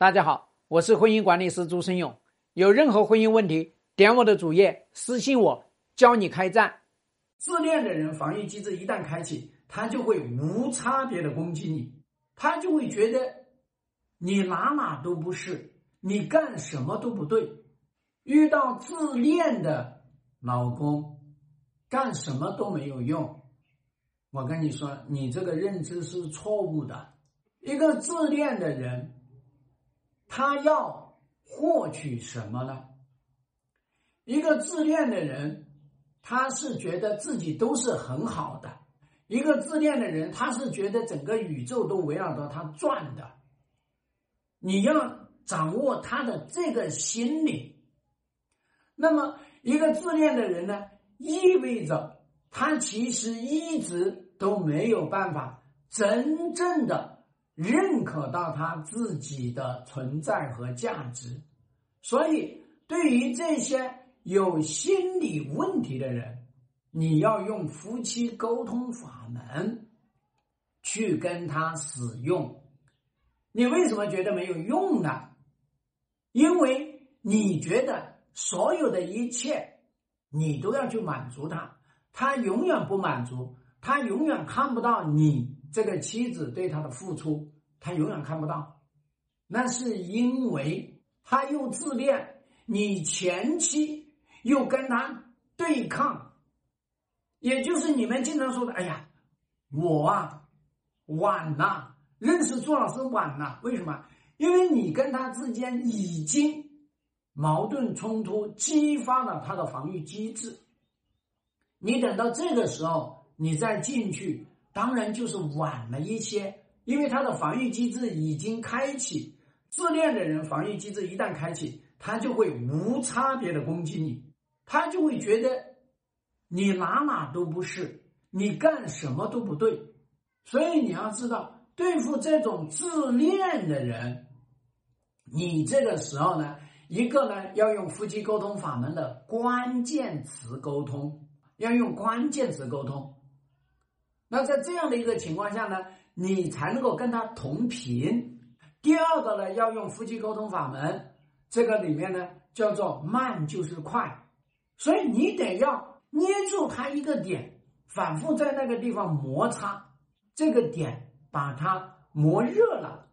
大家好，我是婚姻管理师朱生勇。有任何婚姻问题，点我的主页私信我，教你开战。自恋的人防御机制一旦开启，他就会无差别的攻击你，他就会觉得你哪哪都不是，你干什么都不对。遇到自恋的老公，干什么都没有用。我跟你说，你这个认知是错误的。一个自恋的人。他要获取什么呢？一个自恋的人，他是觉得自己都是很好的；一个自恋的人，他是觉得整个宇宙都围绕着他转的。你要掌握他的这个心理。那么，一个自恋的人呢，意味着他其实一直都没有办法真正的。认可到他自己的存在和价值，所以对于这些有心理问题的人，你要用夫妻沟通法门去跟他使用。你为什么觉得没有用呢？因为你觉得所有的一切你都要去满足他，他永远不满足，他永远看不到你。这个妻子对他的付出，他永远看不到，那是因为他又自恋，你前妻又跟他对抗，也就是你们经常说的：“哎呀，我啊晚了，认识朱老师晚了。”为什么？因为你跟他之间已经矛盾冲突，激发了他的防御机制。你等到这个时候，你再进去。当然就是晚了一些，因为他的防御机制已经开启。自恋的人防御机制一旦开启，他就会无差别的攻击你，他就会觉得你哪哪都不是，你干什么都不对。所以你要知道，对付这种自恋的人，你这个时候呢，一个呢要用夫妻沟通法门的关键词沟通，要用关键词沟通。那在这样的一个情况下呢，你才能够跟他同频。第二个呢，要用夫妻沟通法门，这个里面呢叫做慢就是快，所以你得要捏住他一个点，反复在那个地方摩擦，这个点把它磨热了，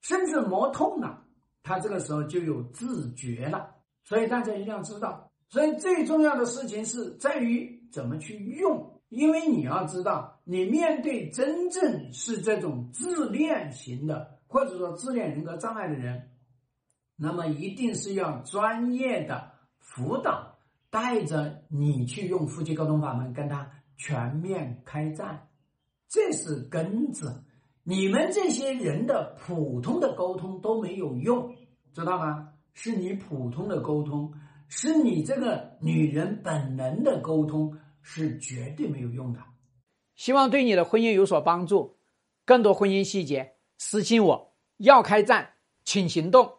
甚至磨痛了，他这个时候就有自觉了。所以大家一定要知道，所以最重要的事情是在于怎么去用。因为你要知道，你面对真正是这种自恋型的，或者说自恋人格障碍的人，那么一定是要专业的辅导，带着你去用夫妻沟通法门跟他全面开战，这是根子。你们这些人的普通的沟通都没有用，知道吗？是你普通的沟通，是你这个女人本能的沟通。是绝对没有用的。希望对你的婚姻有所帮助。更多婚姻细节，私信我。要开战，请行动。